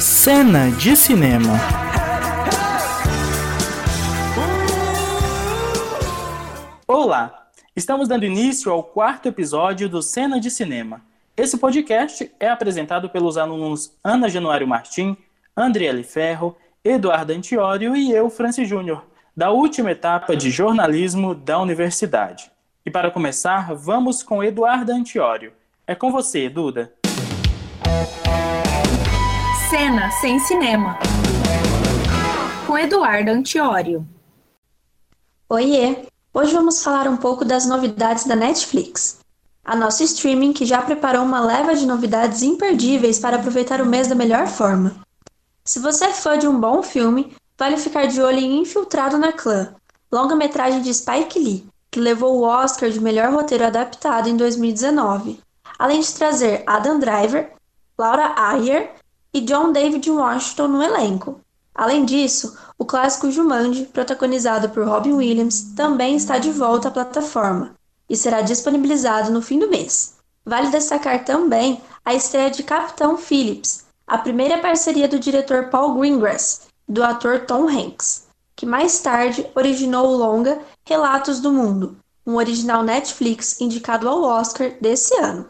Cena de cinema. Estamos dando início ao quarto episódio do Cena de Cinema. Esse podcast é apresentado pelos alunos Ana Januário Martim, Andriele Ferro, Eduardo Antiório e eu, Francis Júnior, da última etapa de jornalismo da universidade. E para começar, vamos com Eduardo Antiório. É com você, Duda. Cena sem cinema. Com Eduardo Antiório. Oiê! Hoje vamos falar um pouco das novidades da Netflix. A nossa streaming que já preparou uma leva de novidades imperdíveis para aproveitar o mês da melhor forma. Se você é fã de um bom filme, vale ficar de olho em Infiltrado na Clã, longa-metragem de Spike Lee, que levou o Oscar de melhor roteiro adaptado em 2019, além de trazer Adam Driver, Laura Ayer e John David Washington no elenco. Além disso, o clássico Jumanji, protagonizado por Robin Williams, também está de volta à plataforma e será disponibilizado no fim do mês. Vale destacar também a estreia de Capitão Phillips, a primeira parceria do diretor Paul Greengrass e do ator Tom Hanks, que mais tarde originou o longa Relatos do Mundo, um original Netflix indicado ao Oscar desse ano.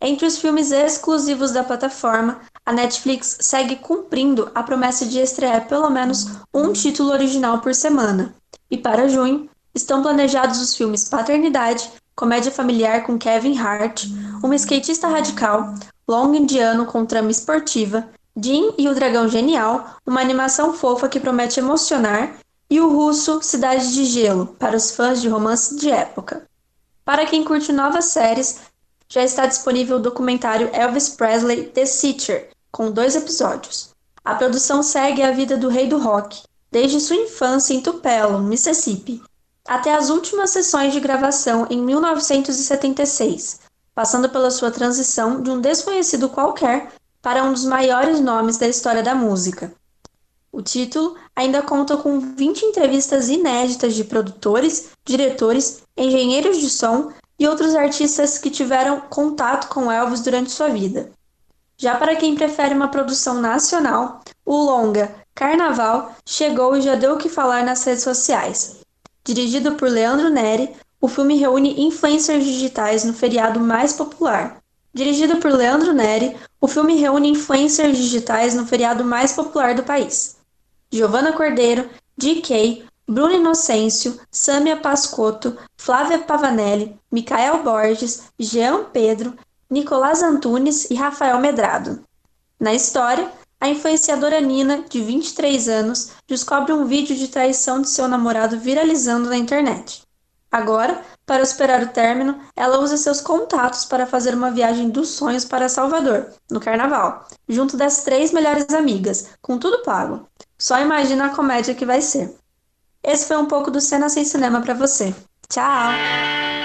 Entre os filmes exclusivos da plataforma, a Netflix segue cumprindo a promessa de estrear pelo menos um título original por semana. E para junho, estão planejados os filmes Paternidade, comédia familiar com Kevin Hart, Uma skatista radical, Long indiano com trama esportiva, Jim e o Dragão Genial, uma animação fofa que promete emocionar, e o russo Cidade de Gelo, para os fãs de romance de época. Para quem curte novas séries, já está disponível o documentário Elvis Presley The Seacher, com dois episódios. A produção segue a vida do rei do rock, desde sua infância em Tupelo, Mississippi, até as últimas sessões de gravação em 1976, passando pela sua transição de um desconhecido qualquer para um dos maiores nomes da história da música. O título ainda conta com 20 entrevistas inéditas de produtores, diretores, engenheiros de som e outros artistas que tiveram contato com Elvis durante sua vida. Já para quem prefere uma produção nacional, o longa Carnaval chegou e já deu o que falar nas redes sociais. Dirigido por Leandro Neri, o filme reúne influencers digitais no feriado mais popular. Dirigido por Leandro Neri, o filme reúne influencers digitais no feriado mais popular do país. Giovanna Cordeiro, DK, Bruno Inocêncio, Sâmia Pascotto, Flávia Pavanelli, Micael Borges, Jean Pedro, Nicolás Antunes e Rafael Medrado. Na história, a influenciadora Nina, de 23 anos, descobre um vídeo de traição de seu namorado viralizando na internet. Agora, para esperar o término, ela usa seus contatos para fazer uma viagem dos sonhos para Salvador, no carnaval, junto das três melhores amigas, com tudo pago. Só imagina a comédia que vai ser. Esse foi um pouco do Cena Sem Cinema para você. Tchau!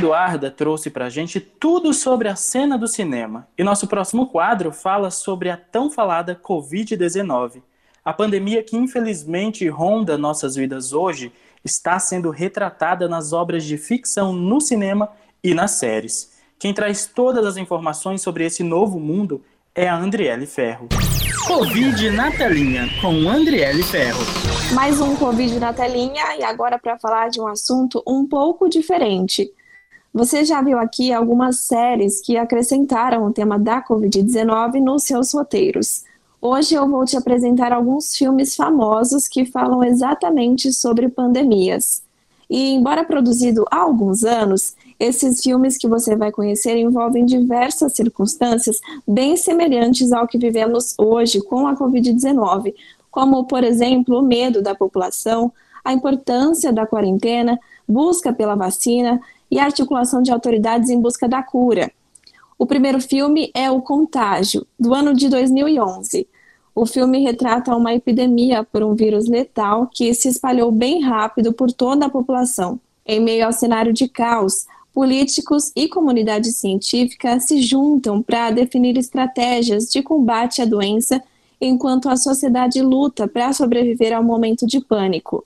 Eduarda trouxe pra gente tudo sobre a cena do cinema. E nosso próximo quadro fala sobre a tão falada Covid-19. A pandemia que infelizmente ronda nossas vidas hoje está sendo retratada nas obras de ficção no cinema e nas séries. Quem traz todas as informações sobre esse novo mundo é a Andriele Ferro. Covid na telinha com Andriele Ferro. Mais um Covid na telinha e agora para falar de um assunto um pouco diferente. Você já viu aqui algumas séries que acrescentaram o tema da Covid-19 nos seus roteiros. Hoje eu vou te apresentar alguns filmes famosos que falam exatamente sobre pandemias. E, embora produzido há alguns anos, esses filmes que você vai conhecer envolvem diversas circunstâncias bem semelhantes ao que vivemos hoje com a Covid-19, como, por exemplo, o medo da população, a importância da quarentena, busca pela vacina e articulação de autoridades em busca da cura. O primeiro filme é O Contágio, do ano de 2011. O filme retrata uma epidemia por um vírus letal que se espalhou bem rápido por toda a população. Em meio ao cenário de caos, políticos e comunidade científica se juntam para definir estratégias de combate à doença, enquanto a sociedade luta para sobreviver ao momento de pânico.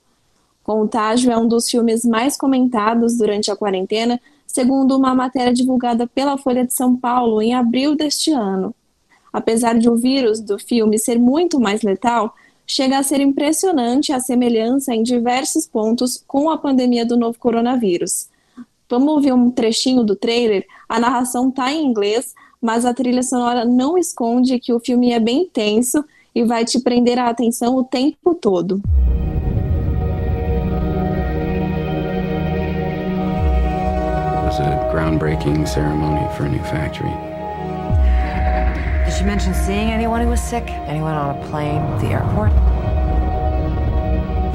Contágio é um dos filmes mais comentados durante a quarentena, segundo uma matéria divulgada pela Folha de São Paulo em abril deste ano. Apesar de o vírus do filme ser muito mais letal, chega a ser impressionante a semelhança em diversos pontos com a pandemia do novo coronavírus. Vamos ouvir um trechinho do trailer? A narração está em inglês, mas a trilha sonora não esconde que o filme é bem tenso e vai te prender a atenção o tempo todo. Was a groundbreaking ceremony for a new factory. Did she mention seeing anyone who was sick? Anyone on a plane, at the airport?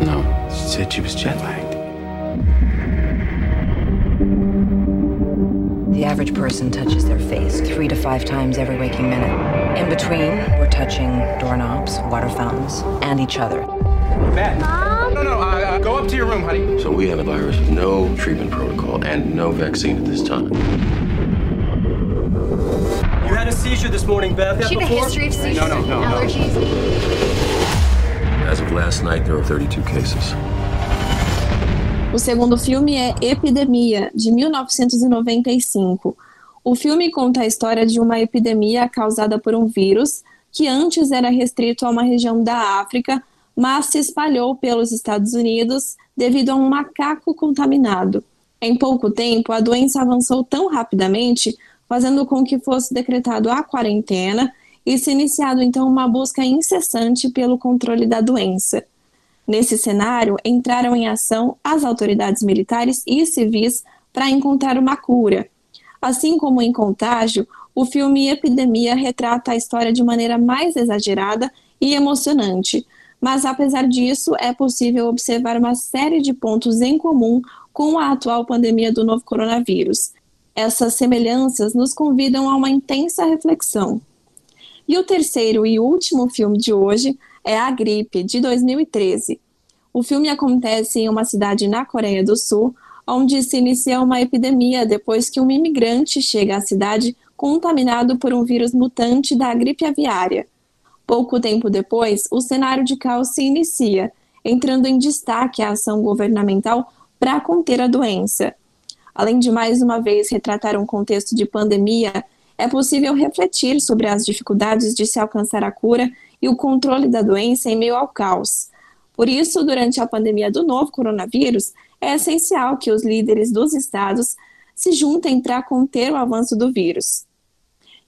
No, she said she was jet lagged. The average person touches their face three to five times every waking minute. In between, we're touching doorknobs, water fountains, and each other. Matt. Mom? No, no, uh, uh, go up to your room, honey. So we have a virus with no treatment protocol and no vaccine at this time. You had a seizure this morning, Beth. She had a before? history of seizures No, no, no. allergies. As of last night, there were 32 cases. O segundo filme é Epidemia, de 1995. O filme conta a história de uma epidemia causada por um vírus que antes era restrito a uma região da África, mas se espalhou pelos Estados Unidos devido a um macaco contaminado. Em pouco tempo, a doença avançou tão rapidamente, fazendo com que fosse decretado a quarentena e se iniciado então uma busca incessante pelo controle da doença. Nesse cenário, entraram em ação as autoridades militares e civis para encontrar uma cura. Assim como em Contágio, o filme Epidemia retrata a história de maneira mais exagerada e emocionante. Mas, apesar disso, é possível observar uma série de pontos em comum com a atual pandemia do novo coronavírus. Essas semelhanças nos convidam a uma intensa reflexão. E o terceiro e último filme de hoje é A Gripe, de 2013. O filme acontece em uma cidade na Coreia do Sul, onde se inicia uma epidemia depois que um imigrante chega à cidade contaminado por um vírus mutante da gripe aviária. Pouco tempo depois, o cenário de caos se inicia, entrando em destaque a ação governamental para conter a doença. Além de mais uma vez retratar um contexto de pandemia, é possível refletir sobre as dificuldades de se alcançar a cura e o controle da doença em meio ao caos. Por isso, durante a pandemia do novo coronavírus, é essencial que os líderes dos estados se juntem para conter o avanço do vírus.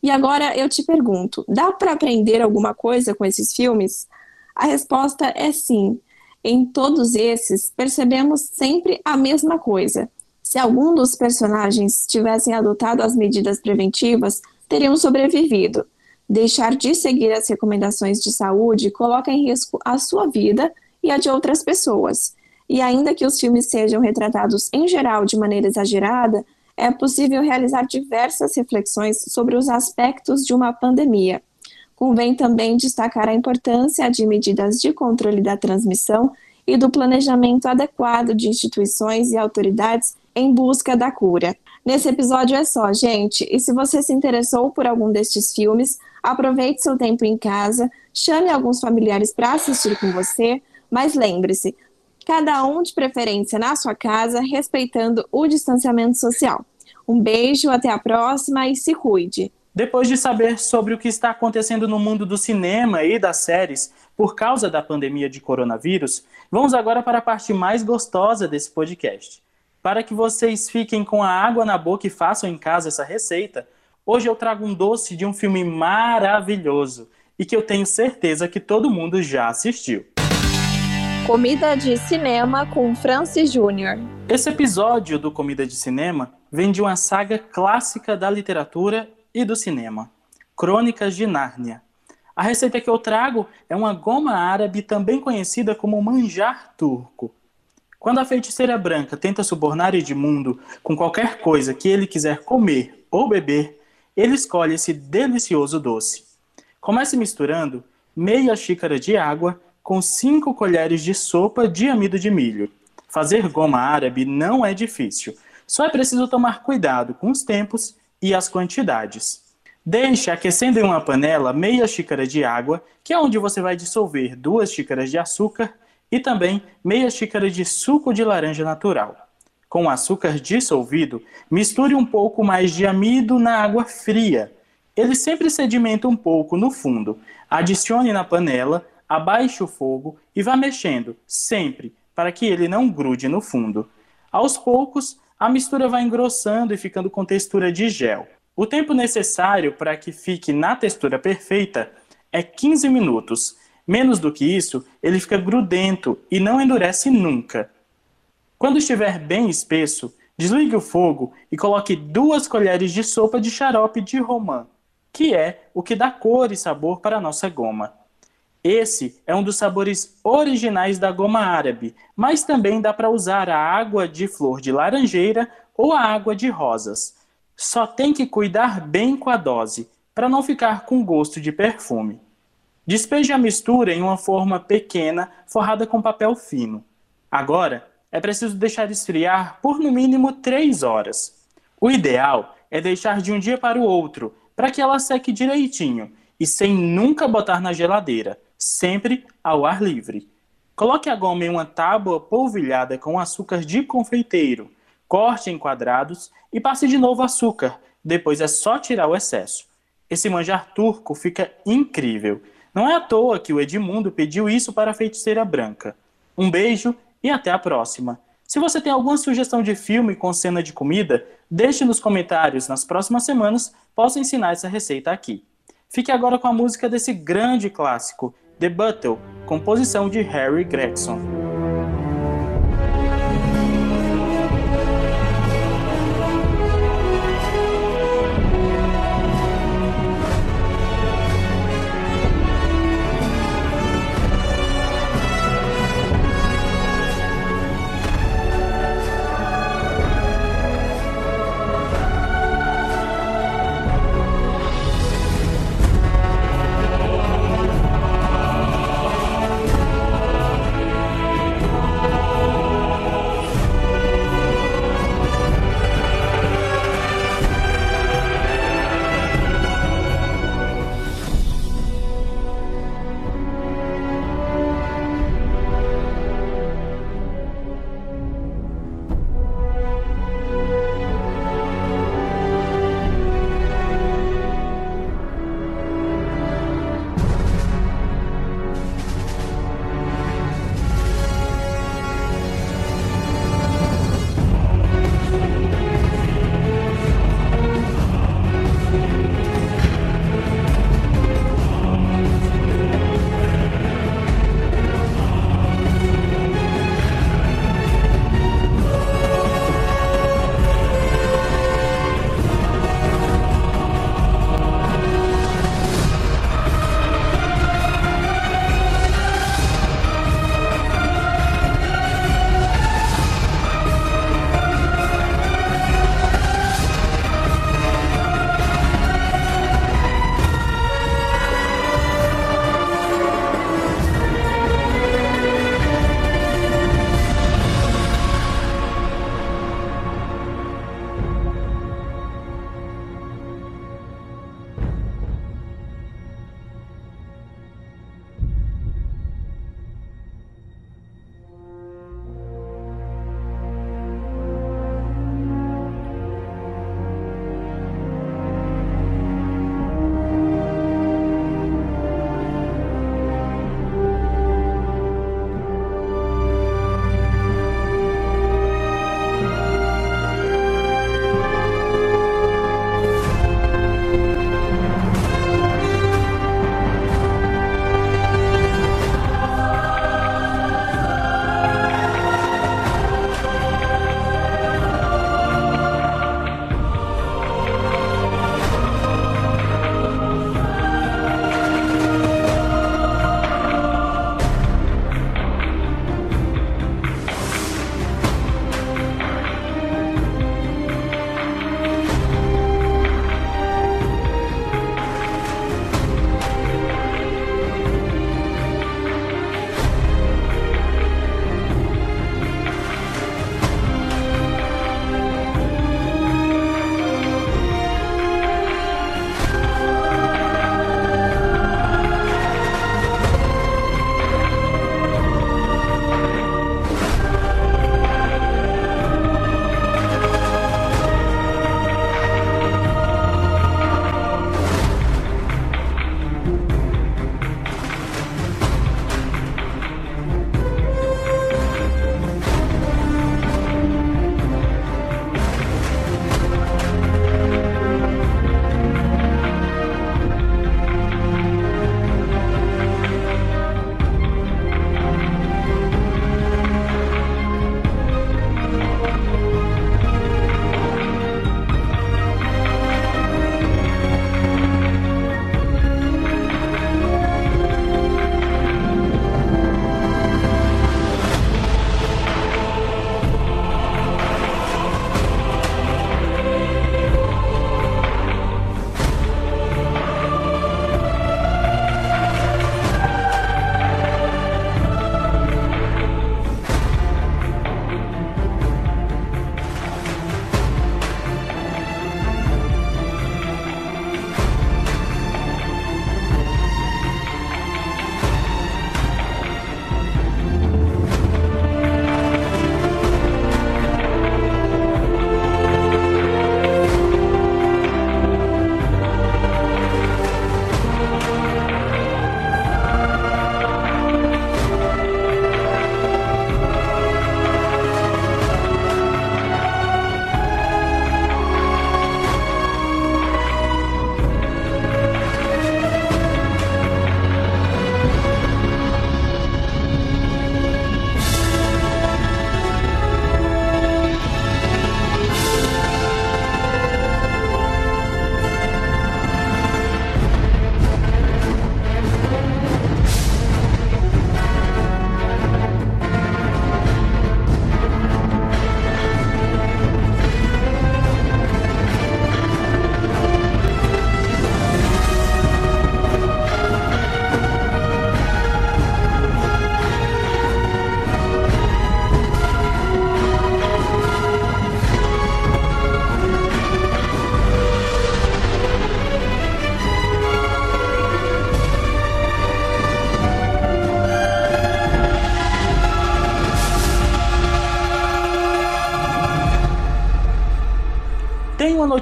E agora eu te pergunto: dá para aprender alguma coisa com esses filmes? A resposta é sim. Em todos esses, percebemos sempre a mesma coisa. Se algum dos personagens tivessem adotado as medidas preventivas, teriam sobrevivido. Deixar de seguir as recomendações de saúde coloca em risco a sua vida e a de outras pessoas. E ainda que os filmes sejam retratados em geral de maneira exagerada, é possível realizar diversas reflexões sobre os aspectos de uma pandemia. Convém também destacar a importância de medidas de controle da transmissão e do planejamento adequado de instituições e autoridades em busca da cura. Nesse episódio é só, gente. E se você se interessou por algum destes filmes, aproveite seu tempo em casa, chame alguns familiares para assistir com você, mas lembre-se, cada um de preferência na sua casa, respeitando o distanciamento social. Um beijo, até a próxima e se cuide. Depois de saber sobre o que está acontecendo no mundo do cinema e das séries por causa da pandemia de coronavírus, vamos agora para a parte mais gostosa desse podcast. Para que vocês fiquem com a água na boca e façam em casa essa receita, hoje eu trago um doce de um filme maravilhoso e que eu tenho certeza que todo mundo já assistiu. Comida de cinema com Francis Júnior. Esse episódio do Comida de Cinema vem de uma saga clássica da literatura e do cinema, Crônicas de Nárnia. A receita que eu trago é uma goma árabe também conhecida como manjar turco. Quando a feiticeira branca tenta subornar Edmundo com qualquer coisa que ele quiser comer ou beber, ele escolhe esse delicioso doce. Comece misturando meia xícara de água com 5 colheres de sopa de amido de milho. Fazer goma árabe não é difícil, só é preciso tomar cuidado com os tempos e as quantidades. Deixe aquecendo em uma panela meia xícara de água, que é onde você vai dissolver duas xícaras de açúcar e também meia xícara de suco de laranja natural. Com o açúcar dissolvido, misture um pouco mais de amido na água fria. Ele sempre sedimenta um pouco no fundo. Adicione na panela abaixe o fogo e vá mexendo, sempre, para que ele não grude no fundo. Aos poucos, a mistura vai engrossando e ficando com textura de gel. O tempo necessário para que fique na textura perfeita é 15 minutos. Menos do que isso, ele fica grudento e não endurece nunca. Quando estiver bem espesso, desligue o fogo e coloque duas colheres de sopa de xarope de romã, que é o que dá cor e sabor para a nossa goma. Esse é um dos sabores originais da goma árabe, mas também dá para usar a água de flor de laranjeira ou a água de rosas. Só tem que cuidar bem com a dose, para não ficar com gosto de perfume. Despeje a mistura em uma forma pequena, forrada com papel fino. Agora, é preciso deixar esfriar por no mínimo 3 horas. O ideal é deixar de um dia para o outro, para que ela seque direitinho e sem nunca botar na geladeira sempre ao ar livre. Coloque a goma em uma tábua polvilhada com açúcar de confeiteiro. Corte em quadrados e passe de novo açúcar. Depois é só tirar o excesso. Esse manjar turco fica incrível. Não é à toa que o Edmundo pediu isso para a feiticeira branca. Um beijo e até a próxima. Se você tem alguma sugestão de filme com cena de comida, deixe nos comentários. Nas próximas semanas, posso ensinar essa receita aqui. Fique agora com a música desse grande clássico, The Battle, composição de Harry Gregson.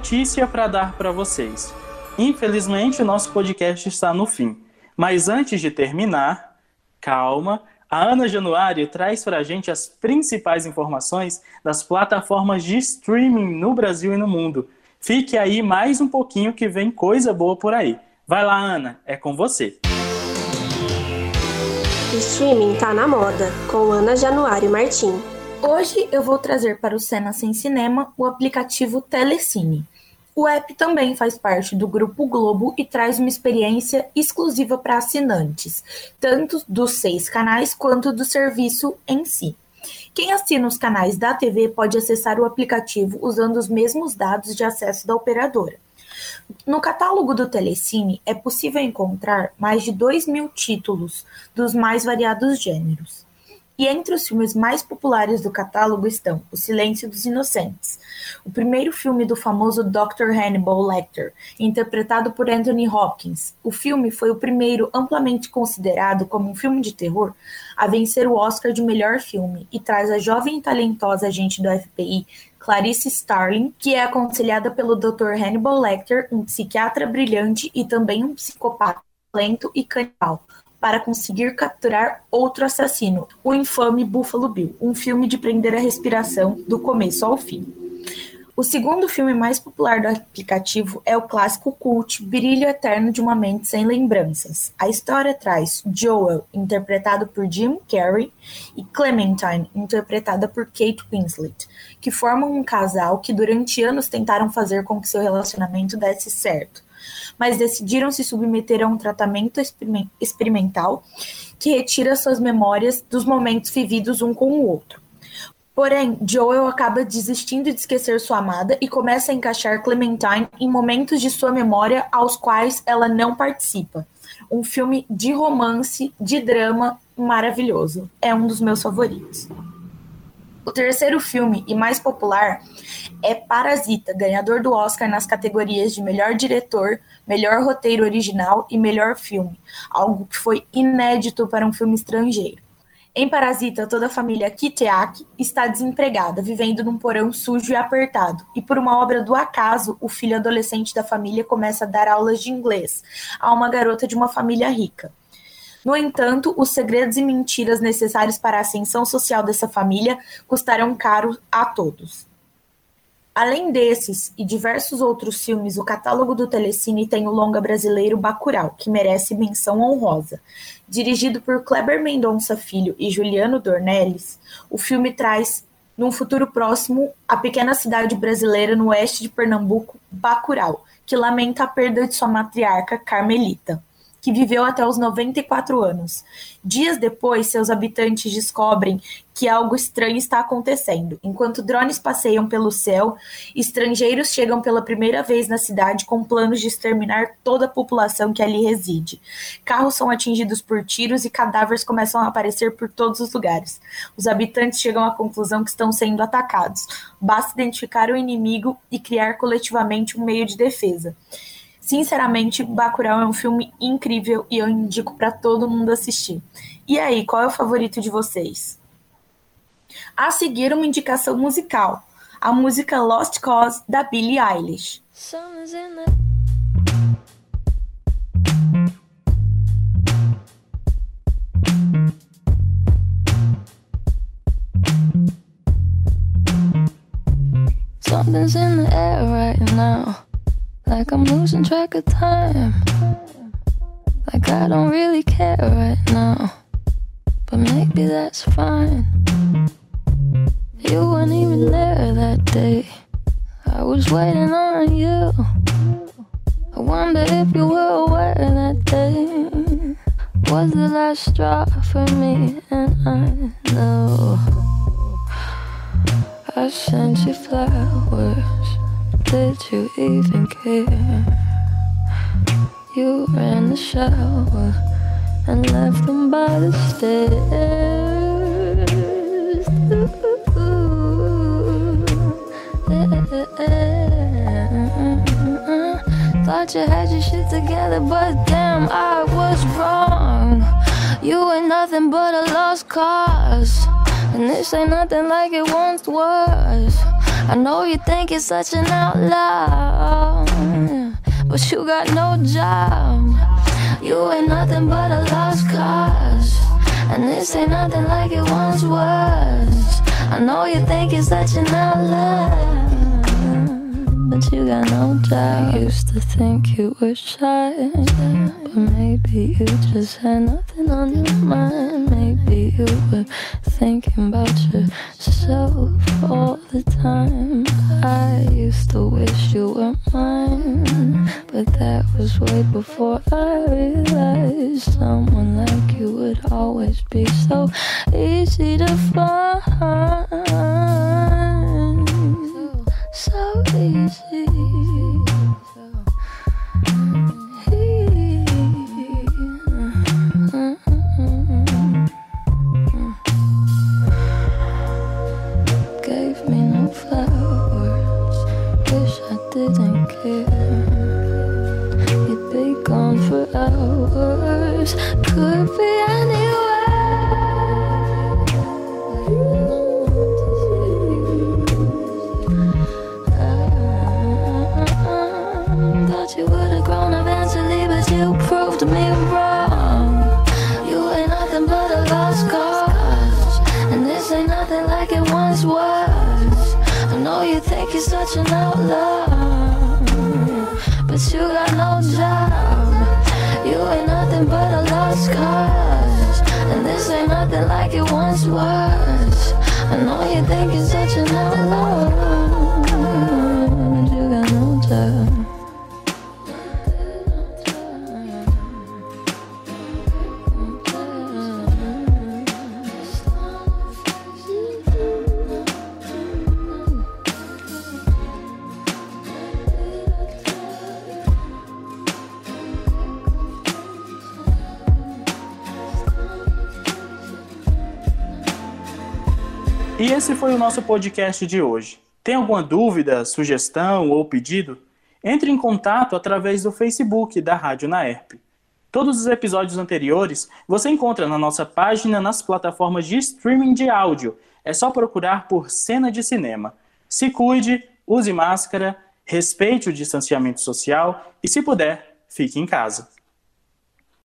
Notícia para dar para vocês. Infelizmente, o nosso podcast está no fim. Mas antes de terminar, calma, a Ana Januário traz para a gente as principais informações das plataformas de streaming no Brasil e no mundo. Fique aí mais um pouquinho que vem coisa boa por aí. Vai lá, Ana, é com você. Streaming tá na moda, com Ana Januário Martim. Hoje eu vou trazer para o Cena Sem Cinema o aplicativo Telecine. O app também faz parte do Grupo Globo e traz uma experiência exclusiva para assinantes, tanto dos seis canais quanto do serviço em si. Quem assina os canais da TV pode acessar o aplicativo usando os mesmos dados de acesso da operadora. No catálogo do Telecine é possível encontrar mais de 2 mil títulos dos mais variados gêneros. E entre os filmes mais populares do catálogo estão O Silêncio dos Inocentes, o primeiro filme do famoso Dr. Hannibal Lecter, interpretado por Anthony Hopkins. O filme foi o primeiro amplamente considerado como um filme de terror a vencer o Oscar de melhor filme e traz a jovem e talentosa agente do FBI Clarice Starling, que é aconselhada pelo Dr. Hannibal Lecter, um psiquiatra brilhante e também um psicopata lento e canibal, para conseguir capturar outro assassino, o infame Buffalo Bill, um filme de prender a respiração do começo ao fim. O segundo filme mais popular do aplicativo é o clássico cult Brilho Eterno de uma Mente Sem Lembranças. A história traz Joel, interpretado por Jim Carrey, e Clementine, interpretada por Kate Winslet, que formam um casal que durante anos tentaram fazer com que seu relacionamento desse certo mas decidiram se submeter a um tratamento experimental que retira suas memórias dos momentos vividos um com o outro. Porém, Joel acaba desistindo de esquecer sua amada e começa a encaixar Clementine em momentos de sua memória aos quais ela não participa. Um filme de romance, de drama maravilhoso. É um dos meus favoritos. O terceiro filme, e mais popular, é Parasita, ganhador do Oscar nas categorias de melhor diretor, melhor roteiro original e melhor filme, algo que foi inédito para um filme estrangeiro. Em Parasita, toda a família Kiteak está desempregada, vivendo num porão sujo e apertado. E por uma obra do acaso, o filho adolescente da família começa a dar aulas de inglês a uma garota de uma família rica. No entanto, os segredos e mentiras necessários para a ascensão social dessa família custarão caro a todos. Além desses e diversos outros filmes, o catálogo do Telecine tem o longa brasileiro Bacurau, que merece menção honrosa. Dirigido por Kleber Mendonça Filho e Juliano Dornelles, o filme traz, num futuro próximo, a pequena cidade brasileira no oeste de Pernambuco, Bacurau, que lamenta a perda de sua matriarca Carmelita que viveu até os 94 anos. Dias depois, seus habitantes descobrem que algo estranho está acontecendo. Enquanto drones passeiam pelo céu, estrangeiros chegam pela primeira vez na cidade com planos de exterminar toda a população que ali reside. Carros são atingidos por tiros e cadáveres começam a aparecer por todos os lugares. Os habitantes chegam à conclusão que estão sendo atacados. Basta identificar o inimigo e criar coletivamente um meio de defesa. Sinceramente, Bacurau é um filme incrível e eu indico para todo mundo assistir. E aí, qual é o favorito de vocês? A seguir, uma indicação musical. A música Lost Cause, da Billie Eilish. Something's in the air right now. Like I'm losing track of time. Like I don't really care right now. But maybe that's fine. You weren't even there that day. I was waiting on you. I wonder if you were aware that day was the last straw for me, and I know I sent you flowers. Did you even care? You ran the shower and left them by the stairs. Thought you had your shit together, but damn, I was wrong. You ain't nothing but a lost cause. And this ain't nothing like it once was. I know you think you're such an outlaw, but you got no job. You ain't nothing but a lost cause. And this ain't nothing like it once was. I know you think you're such an outlaw but you got no job. I used to think you were shy, but maybe you just had nothing on your mind. You were thinking about yourself all the time. I used to wish you were mine, but that was way before I realized someone like you would always be so easy to find so easy. Esse foi o nosso podcast de hoje. Tem alguma dúvida, sugestão ou pedido? Entre em contato através do Facebook da Rádio Naerp. Todos os episódios anteriores você encontra na nossa página nas plataformas de streaming de áudio. É só procurar por Cena de Cinema. Se cuide, use máscara, respeite o distanciamento social e, se puder, fique em casa.